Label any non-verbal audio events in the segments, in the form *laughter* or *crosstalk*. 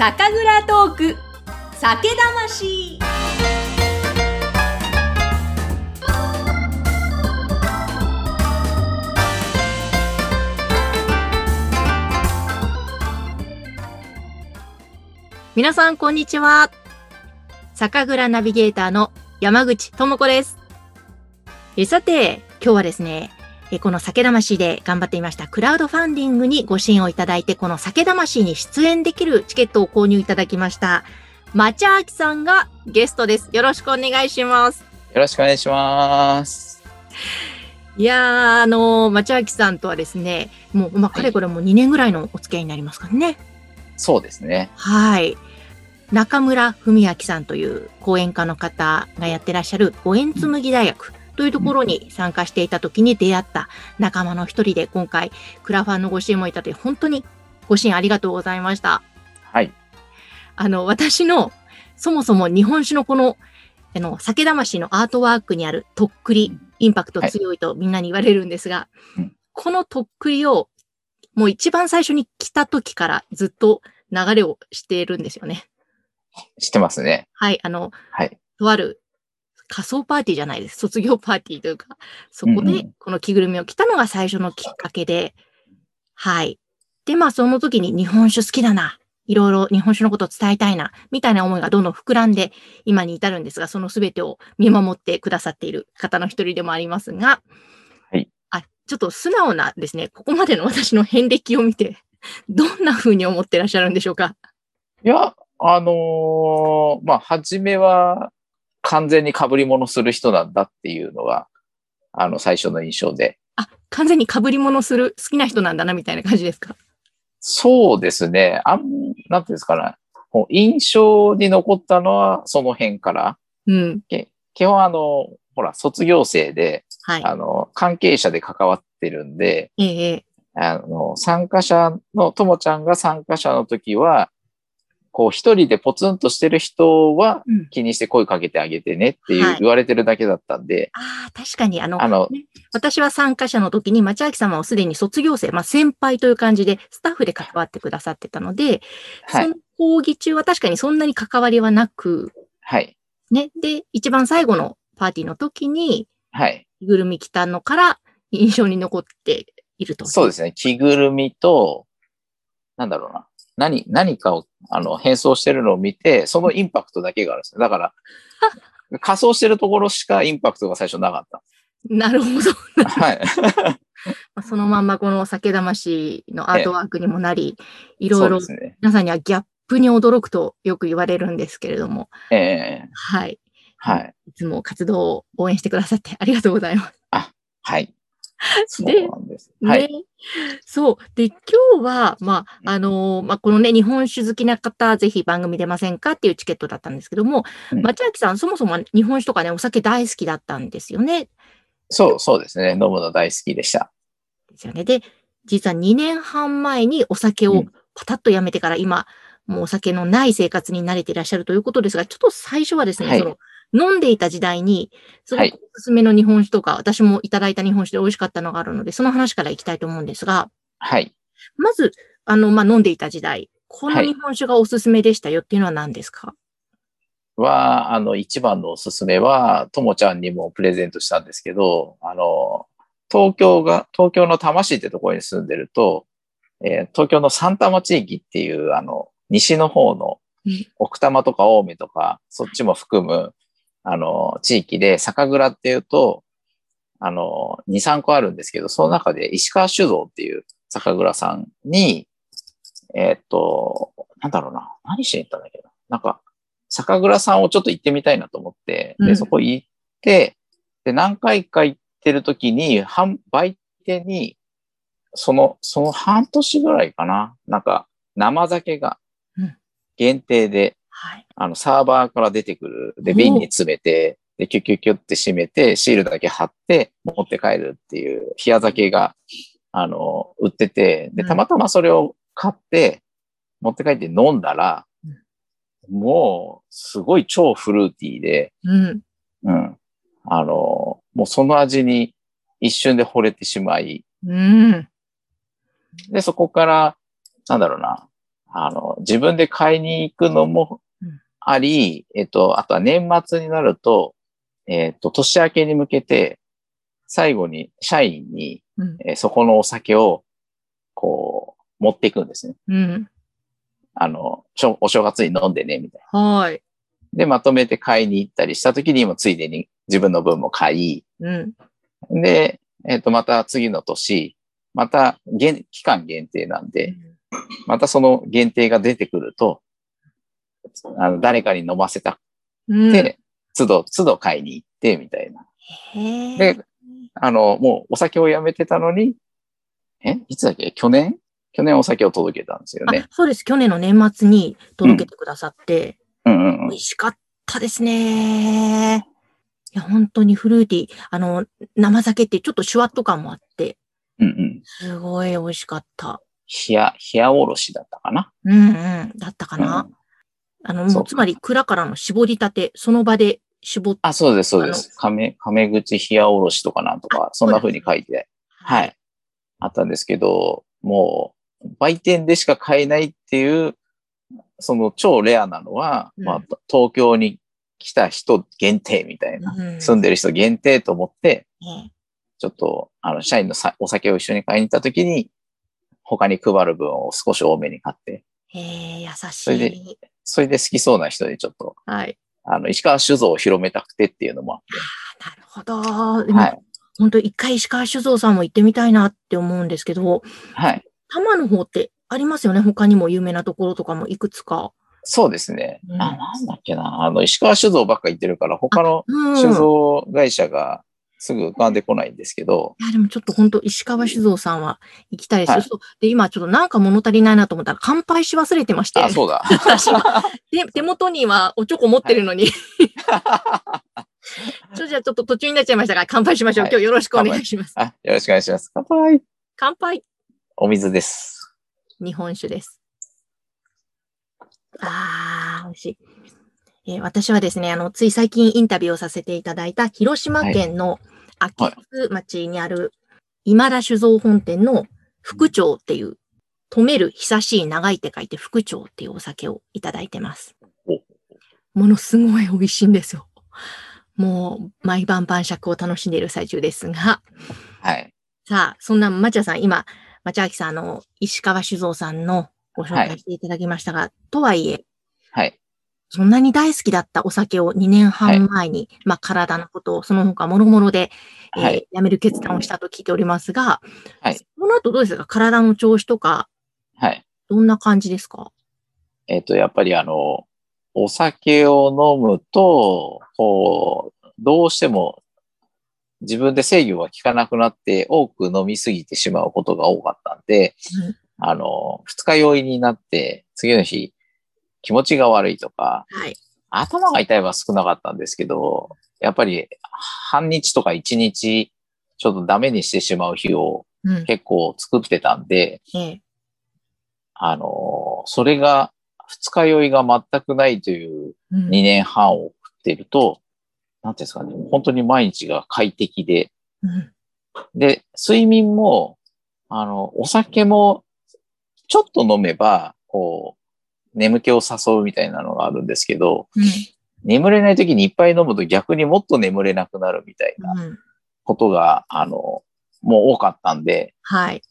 酒蔵トーク。酒魂。皆さんこんにちは。酒蔵ナビゲーターの山口智子です。えさて今日はですねえこの酒魂で頑張っていましたクラウドファンディングにご支援をいただいて、この酒魂に出演できるチケットを購入いただきました。町明さんがゲストです。よろしくお願いします。よろしくお願いします。いやー、あのー、町明さんとはですね、もう、まあ、かれこれもう2年ぐらいのお付き合いになりますかね。そうですね。はい。中村文明さんという講演家の方がやってらっしゃる五円紬大学というところに参加していた時に出会った仲間の一人で今回クラファンのご支援もいただいて本当にご支援ありがとうございました。はい。あの、私のそもそも日本酒のこのあの、酒魂のアートワークにあるとっくり、インパクト強いとみんなに言われるんですが、はい、このとっくりをもう一番最初に来た時からずっと流れをしているんですよね。知ってますね。はい、あの、はい、とある仮想パーティーじゃないです。卒業パーティーというか、そこでこの着ぐるみを着たのが最初のきっかけで、はい。で、まあその時に日本酒好きだな。いろいろ日本酒のことを伝えたいな、みたいな思いがどんどん膨らんで今に至るんですが、その全てを見守ってくださっている方の一人でもありますが、はい。あ、ちょっと素直なですね、ここまでの私の遍歴を見て、どんな風に思ってらっしゃるんでしょうか？いや、あのー、まあ、初めは、完全に被り物する人なんだっていうのが、あの、最初の印象で。あ、完全に被り物する好きな人なんだな、みたいな感じですか？そうですね。あん、なんていうんですかね。印象に残ったのはその辺から。うん。基本あの、ほら、卒業生で、はい、あの、関係者で関わってるんで、ええ、あの、参加者の、ともちゃんが参加者の時は、こう一人でポツンとしてる人は気にして声かけてあげてねっていう言われてるだけだったんで。はい、ああ、確かにあの、あの、ね、私は参加者の時に町明様はすでに卒業生、まあ先輩という感じでスタッフで関わってくださってたので、はい、その講義中は確かにそんなに関わりはなく、はい。ね。で、一番最後のパーティーの時に、はい。着ぐるみ着たのから印象に残っていると。そうですね。着ぐるみと、なんだろうな。何、何かを、あの、変装してるのを見て、そのインパクトだけがあるんですよ。だから、*laughs* 仮装してるところしかインパクトが最初なかった。なるほど。はい。*laughs* そのまんまこの酒魂のアートワークにもなり、*laughs* いろいろ皆さんにはギャップに驚くとよく言われるんですけれども。ええー、はい。はい。いつも活動を応援してくださってありがとうございます。あ、はい。*laughs* で、はい、ね、そう。で、今日は、まあ、あのー、まあ、このね、日本酒好きな方、ぜひ番組出ませんかっていうチケットだったんですけども、うん、町明さん、そもそも日本酒とかね、お酒大好きだったんですよね。そう、そうですね。飲むの大好きでした。ですよね。で、実は2年半前にお酒をパタッとやめてから、今、もうお酒のない生活に慣れていらっしゃるということですが、ちょっと最初はですね、はい、その飲んでいた時代に、すごくおすすめの日本酒とか、はい、私もいただいた日本酒で美味しかったのがあるので、その話からいきたいと思うんですが、はい。まず、あの、まあ、飲んでいた時代、この日本酒がおすすめでしたよっていうのは何ですか、は、あの、一番のおすすめは、ともちゃんにもプレゼントしたんですけど、あの、東京が、東京の多摩市ってところに住んでると、えー、東京の三多摩地域っていう、あの、西の方の奥多摩とか青梅とか、そっちも含む、あの、地域で酒蔵っていうと、あの、2、3個あるんですけど、その中で石川酒造っていう酒蔵さんに、えー、っと、なんだろうな、何しに行ったんだけど、なんか、酒蔵さんをちょっと行ってみたいなと思って、で、そこ行って、で、何回か行ってる時に、販売店に、その、その半年ぐらいかな、なんか、生酒が限定ではい、あの、サーバーから出てくる。で、瓶に詰めて、で、キュキュキュって閉めて、シールだけ貼って、持って帰るっていう、冷や酒が、あの、売ってて、で、たまたまそれを買って、持って帰って飲んだら、もう、すごい超フルーティーで、うん。うん。あの、もうその味に一瞬で惚れてしまい、うん。で、そこから、なんだろうな、あの、自分で買いに行くのもあり、えっと、あとは年末になると、えっと、年明けに向けて、最後に社員に、うん。えーそこのお酒を、こう、持っていくんですね。うん。あの、お正月に飲んでね、みたいな。はい。で、まとめて買いに行ったりした時にもついでに自分の分も買い、うん。で、えっ、と、また次の年、また限、期間限定なんで、またその限定が出てくると、あの、誰かに飲ませたくうん。て、都度、都度買いに行って、みたいな。で、あの、もうお酒をやめてたのに、え？いつだっけ？去年？去年お酒を届けたんですよねあ。そうです。去年の年末に届けてくださって、うんうんうん美味しかったですね。いや、本当にフルーティー。あの、生酒ってちょっとシュワッと感もあって、うんうん。すごい美味しかった。冷や、冷やおろしだったかな？うんうん。だったかな？うんあの、つまり蔵からの絞りたて、その場で絞っあ、そうです、そうです。亀、亀口冷やおろしとかなんとか、そんな風に書いて、はい。あったんですけど、もう、売店でしか買えないっていう、その超レアなのは、うん。まあ、東京に来た人限定みたいな、うん。住んでる人限定と思って、ねちょっと、あの、社員のさお酒を一緒に買いに行った時に、他に配る分を少し多めに買って、へえ、優しそれでい。それで好きそうな人にちょっと、はい。あの、石川酒造を広めたくてっていうのもなるほど。はい。本当一回石川酒造さんも行ってみたいなって思うんですけど、はい。多摩の方ってありますよね？他にも有名なところとかもいくつか。そうですね。うんあ、なんだっけな。あの、石川酒造ばっか言ってるから、他のうん。酒い造会社がすぐ浮かんでこないんですけど、や、でもちょっと本当石川酒造さんは行きたいです。はいそうで、今ちょっとなんか物足りないなと思ったら乾杯し忘れてまして。あ、そうだ。私今で *laughs* 手元にはおチョコ持ってるのに。*laughs* ちょじゃあちょっと途中になっちゃいましたが、乾杯しましょう。はい今日よろしくお願いします。あ、よろしくお願いします。乾杯。乾杯。お水です。日本酒です。あー、美味しい。えー私はですね、あの、つい最近インタビューをさせていただいた広島県の秋津町にある今田酒造本店の副長っていう、止める久しい長いって書いて副長っていうお酒をいただいてますお。ものすごい美味しいんですよ。もう、毎晩晩酌を楽しんでいる最中ですが、はい。さあ、そんな町田さん、今、町明さん、あの、石川酒造さんのご紹介していただきましたが、とはいえ、はい。そんなに大好きだったお酒を2年半前に、まあ体のことをその他諸々で、えーはい。やめる決断をしたと聞いておりますが、はい。その後どうですか？体の調子とか、はい。どんな感じですか？えっ、と、やっぱりあの、お酒を飲むと、こう、どうしても自分で制御が効かなくなって多く飲みすぎてしまうことが多かったんで、うんあの、二日酔いになって、次の日気持ちが悪いとか、はい。頭が痛いは少なかったんですけど、やっぱり半日とか一日ちょっとダメにしてしまう日をうん。結構作ってたんで、ええあの、それが二日酔いが全くないといううん2年半を送っていると、なんていうんですかね、本当に毎日が快適で、うんで、睡眠も、あの、お酒もちょっと飲めば、こう、眠気を誘うみたいなのがあるんですけど、うん眠れない時にいっぱい飲むと逆にもっと眠れなくなるみたいなうんことが、あの、もう多かったんで、はい。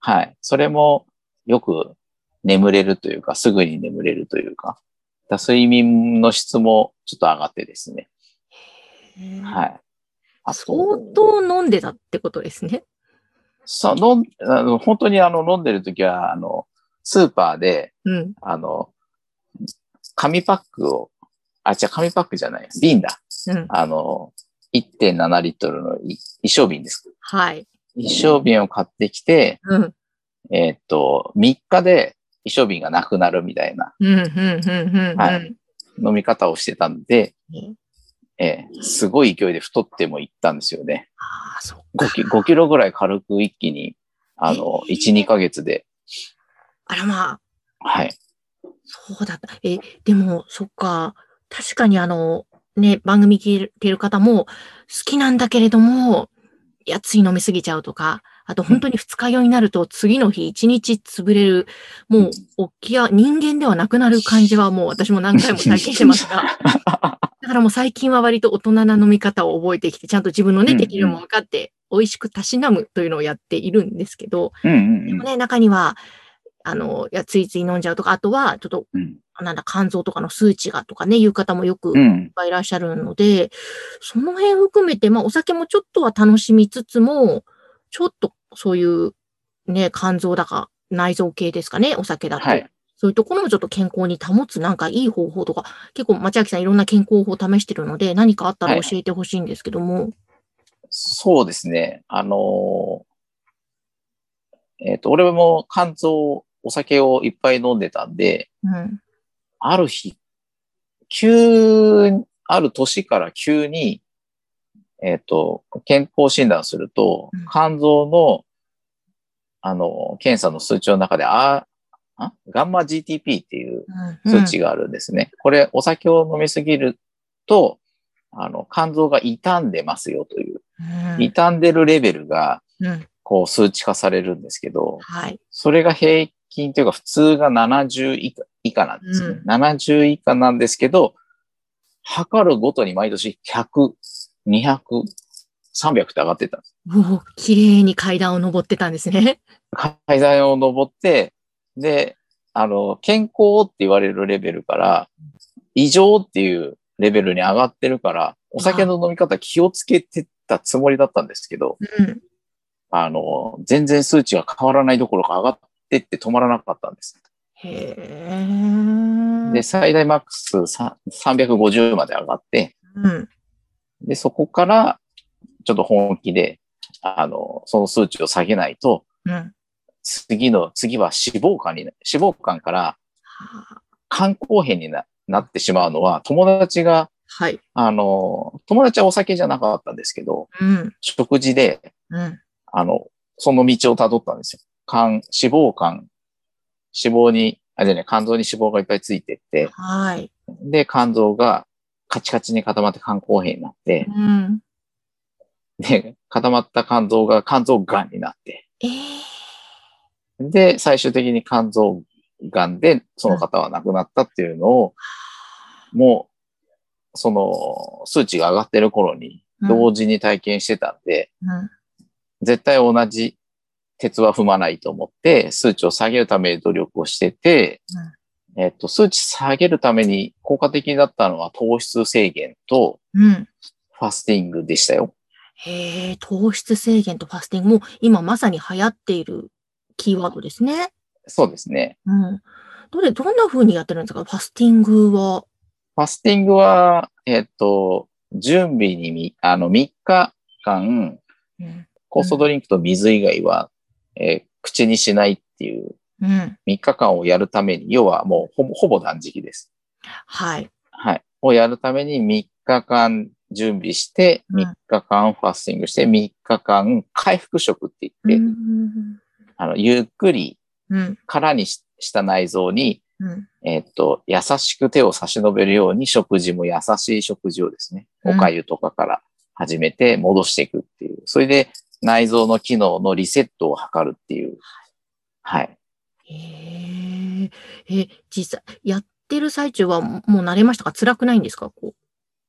はい。それもよく眠れるというか、すぐに眠れるというか、だ睡眠の質もちょっと上がってですね。はい。あ相当飲んでたってことですね。そう、飲ん、あの、本当にあの、飲んでる時は、あの、スーパーで、うん。あの、紙パックを、あ、じゃ紙パックじゃない、瓶だ。うん。あの、1.7リットルのい一升瓶です。はい。一升瓶を買ってきて、うん。えーっと、3日で一升瓶がなくなるみたいな飲み方をしてたんで、ねえーすごい勢いで太ってもいったんですよね。ああ、そっ5キ ,5 キロぐらい軽く一気に、あの、えー1、2ヶ月で、あらまあ、はい。そうだった。え、でも、そっか。確かにあの、ね、番組聞いてる方も、好きなんだけれども、いや、つい飲みすぎちゃうとか、あと本当に二日酔いになると次の日一日潰れる、もう起きや、人間ではなくなる感じはもう私も何回も体験してますが、*laughs* だからもう最近は割と大人な飲み方を覚えてきて、ちゃんと自分のね、うん適量も分かって、美味しくたしなむというのをやっているんですけど、でもね、中には、あの、いや、ついつい飲んじゃうとか、あとは、ちょっと、うんなんだ、肝臓とかの数値がとかね、いう方もよくいっうん。ぱいいらっしゃるので、その辺含めて、まあ、お酒もちょっとは楽しみつつも、ちょっとそういう、ね、肝臓だか、内臓系ですかね、お酒だと。はい。そういうところもちょっと健康に保つなんかいい方法とか、結構町明さんいろんな健康法を試してるので、何かあったら教えてほしいんですけども。そうですね。あのーえっ、と、俺も肝臓、お酒をいっぱい飲んでたんで、うん。ある日、急、ある年から急に、えっ、と、健康診断するとうん、肝臓の、あの、検査の数値の中で、あ、あガンマ GTP っていううん数値があるんですね。これ、お酒を飲みすぎると、あの、肝臓が傷んでますよという、うん傷んでるレベルが、うん。こう数値化されるんですけど、はい。それが平均というか普通が70以下以下なんですね。うん70以下なんですけど、測るごとに毎年100、200、300って上がってたんです。おお、綺麗に階段を登ってたんですね。階段を登って、で、あの、健康って言われるレベルから、異常っていうレベルに上がってるから、お酒の飲み方気をつけてたつもりだったんですけど、うん。あの、全然数値が変わらないどころか上がってって止まらなかったんです。へえ。で、最大マックスさ350まで上がって、うん。で、そこから、ちょっと本気で、あの、その数値を下げないと、うん。次の、次は脂肪肝にな、脂肪肝からは肝硬変にななってしまうのは、友達が、はい。あの、友達はお酒じゃなかったんですけど、うん。食事で、うん。あの、その道を辿ったんですよ。肝、脂肪肝、脂肪に、あ、じゃね、肝臓に脂肪がいっぱいついてって、はい。で、肝臓がカチカチに固まって肝硬変になって、うん。で、固まった肝臓が肝臓癌になって、ええで、最終的に肝臓癌でその方は亡くなったっていうのを、もう、その数値が上がってる頃に同時に体験してたんで、うん。絶対同じ鉄は踏まないと思って、数値を下げるために努力をしてて、えっと、数値下げるために効果的だったのは糖質制限とうん。ファスティングでしたよ。へえ、糖質制限とファスティングも今まさに流行っているキーワードですね。そうですね。うん。どれ、どんな風にやってるんですか？ファスティングは。ファスティングは、えっと、準備にみ、あの、3日間、うん。酵素ドリンクと水以外は、えー口にしないっていううん。3日間をやるために、要はもうほぼほぼ断食です。はい。はい。をやるために3日間準備して、うん3日間ファスティングして、3日間回復食ってう言って、ん。あの、ゆっくりうん。空にしした内臓に、うん。えっと、優しく手を差し伸べるように食事も優しい食事をですね、うんおかゆとかから始めて戻していくっていう。それで内臓の機能のリセットを図るっていう。はい。へえ。え、実際、やってる最中はもう慣れましたか？辛くないんですか？こ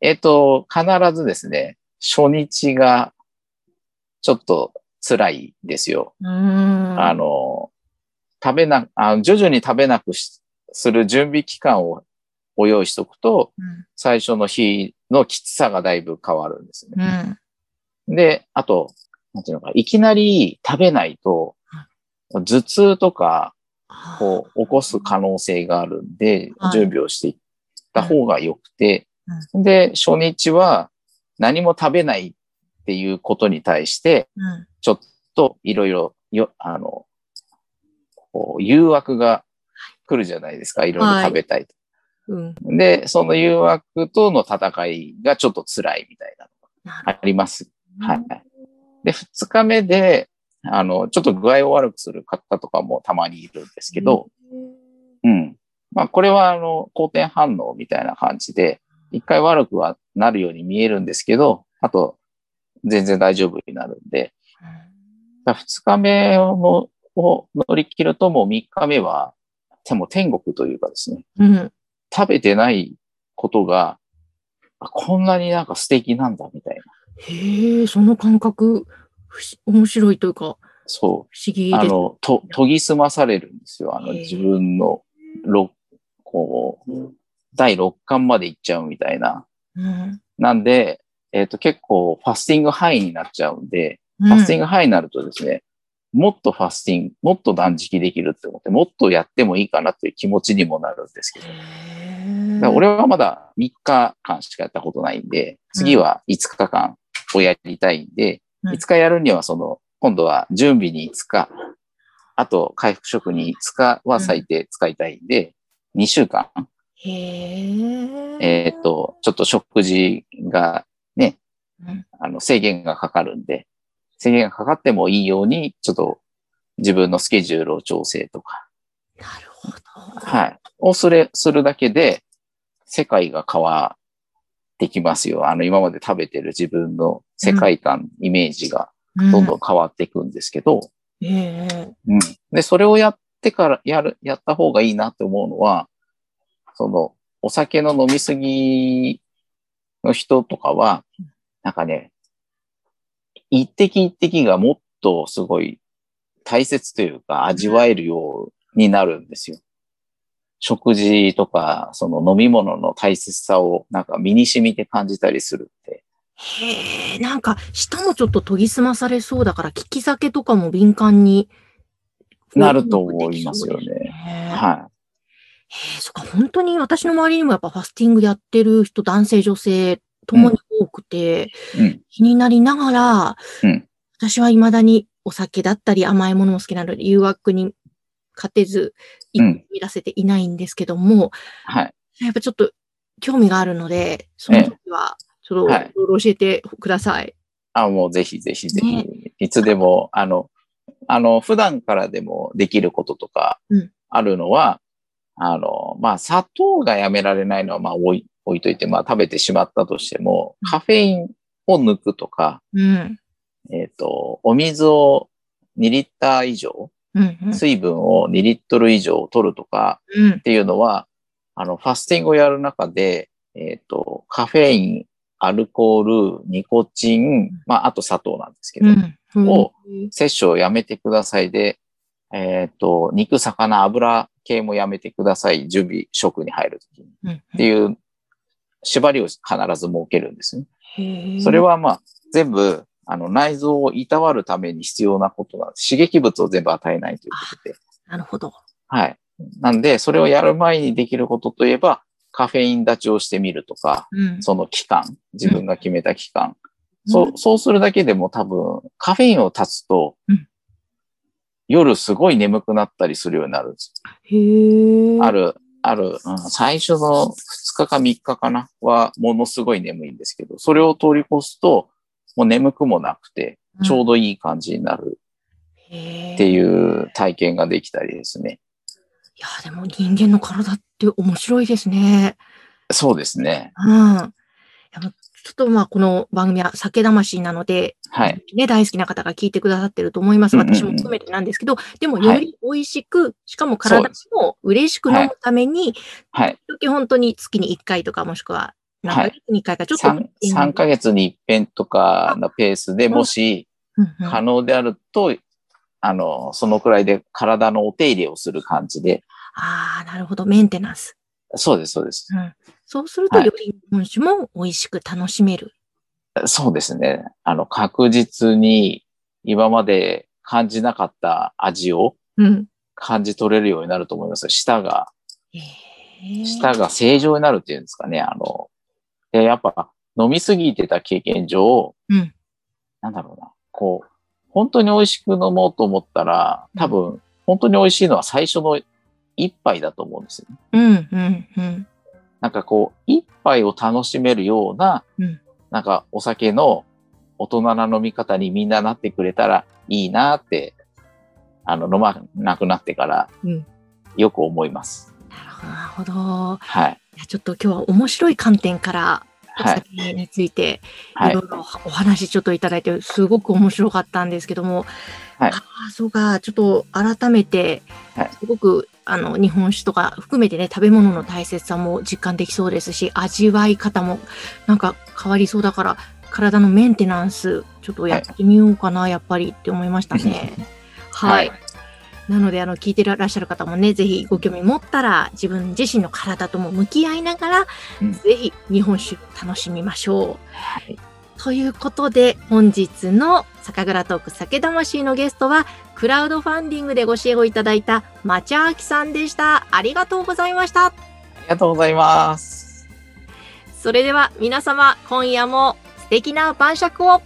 えっと、必ずですね、初日がちょっと辛いですよ。あの、食べな、あ徐々に食べなくしする準備期間をご用意しとくと、うん。最初の日のきつさがだいぶ変わるんですね。うん。で、あと、なんていうのか、いきなり食べないと、頭痛とか、こう、起こす可能性があるんでは、い準備をしていった方が良くてう、で、初日は何も食べないっていうことに対して、うん。ちょっといろいろ、よ、あの、こう、誘惑が来るじゃないですか。いろいろ食べたいと。うん。で、その誘惑との戦いがちょっと辛いみたいなのがあります。はい。で、二日目で、あの、ちょっと具合を悪くする方とかもたまにいるんですけど、うん。まあ、これは、あの、好転反応みたいな感じで、一回悪くはなるように見えるんですけど、あと、全然大丈夫になるんで、だ2日目をを乗り切るともう3日目は、でも天国というかですね、うん。食べてないことが、あこんなになんか素敵なんだみたいな。へえ、その感覚、面白いというか、そ不思議う。あ。の、と、研ぎ澄まされるんですよ。あの、自分の、ろ、こう、第6巻まで行っちゃうみたいな。うん。なんで、えっ、と、結構ファスティングハイになっちゃうんで、フファスティングハイになるとですね、もっとファスティング、もっと断食できるって思って、もっとやってもいいかなっていう気持ちにもなるんですけど。俺はまだ3日間しかやったことないんで、次は5日間をやりたいんで、うん5日やるにはその、今度は準備に5日、あと回復食に5日は最低使いたいんで、2週間、へえ。えっ、と、ちょっと食事がね、うんあの制限がかかるんで、制限がかかってもいいように、ちょっと自分のスケジュールを調整とか、なるほど。はい。をする、するだけで、世界が変わってきますよ。あの、今まで食べてる自分の世界観、イメージがどんどん変わっていくんですけど。うん。で、それをやってから、やる、やった方がいいなって思うのは、その、お酒の飲みすぎの人とかは、なんかね、一滴一滴がもっとすごい大切というか味わえるようになるんですよ。食事とか、その飲み物の大切さをなんか身に染みて感じたりするって。へえ、なんか、舌もちょっと研ぎ澄まされそうだから、利き酒とかも敏感に。なると思いますよねねはへえ、そっか、本当に私の周りにもやっぱファスティングやってる人、男性、女性、ともに多くて、い。うん。気になりながら、うん私は未だにお酒だったり甘いものも好きなので、誘惑に勝てず、一うん歩見出せていないんですけども、はい。やっぱちょっと興味があるので、その時は、ちょっとはいいろいろ教えてください。あ、もうぜひぜひぜねひ、いつでも、あの、あの、普段からでもできることとかうん、あるのは、あの、まあ、砂糖がやめられないのは、まあ、置い、置いといて、まあ、食べてしまったとしても、カフェインを抜くとか、うん。えっ、と、お水を2リッター以上、うん。うん水分を2リットル以上取るとかうんっ。ていうのは、あの、ファスティングをやる中で、えっ、と、カフェイン、アルコール、ニコチン、まあ、あと砂糖なんですけど、うん。を摂取をやめてくださいで、えっ、と、肉、魚、油系もやめてください。準備、食に入るときに。っうん。ていう縛りを必ず設けるんですね。それ、はまあ、全部、あの、内臓をいたわるために必要なことなんです。刺激物を全部与えないということで。なるほど。はい。なんで、それをやる前にできることといえば、カフェイン立ちをしてみるとか、うん。その期間、自分が決めた期間。そう、そうするだけでも多分、カフェインを断つと、うん夜すごい眠くなったりするようになるんです。へえ。ある、ある、うん最初の2日か3日かなは、ものすごい眠いんですけど、それを通り越すと、もう眠くもなくて、ちょうどいい感じになる。っていう体験ができたりですね。いや、でも人間の体って面白いですね。そうですね。うん。ちょっとまあ、この番組は酒魂なので、はい。ね、大好きな方が聞いてくださってると思います。私も含めてなんですけど、でもはいより美味しく、しかも体も嬉しく飲むために、はい。時本当に月に1回とかもしくは何ヶ月に1回かちょっと、3, 3ヶ月に一遍とかのペースでもしうんうん可能であると、あの、そのくらいで体のお手入れをする感じで、ああ、なるほど。メンテナンス。そうです、そうです。うん、そうすると、はいより日本酒も美味しく楽しめる。そうですね。あの、確実に今まで感じなかった味をうん。感じ取れるようになると思います。舌が、へえ舌が正常になるっていうんですかね。あの、で、やっぱ飲みすぎてた経験上、うん。なんだろうな、こう、本当に美味しく飲もうと思ったら、多分、本当に美味しいのは最初の一杯だと思うんですよね。うん、うん、うん。なんかこう、一杯を楽しめるような、うんなんかお酒の大人な飲み方にみんななってくれたらいいなって、あの、飲まなくなってからうん、よく思います。なるほど、なるほど。はい。いやちょっと今日は面白い観点からお酒について、はい。いろいろお話ちょっといただいて、すごく面白かったんですけども、はい。ああ、そうか、ちょっと改めてはい、すごく、あの、日本酒とか含めてね、食べ物の大切さも実感できそうですし、味わい方もなんか変わりそうだから、体のメンテナンス、ちょっとやってみようかな、やっぱりって思いましたね。はい。はいなので、あの、聞いてらっしゃる方もね、ぜひご興味持ったら、自分自身の体とも向き合いながら、うんぜひ日本酒楽しみましょう。はいということで、本日の酒蔵トーク酒魂のゲストは、クラウドファンディングでご支援をいただいた、まちあきさんでした。ありがとうございました。ありがとうございます。それでは皆様、今夜も素敵な晩酌を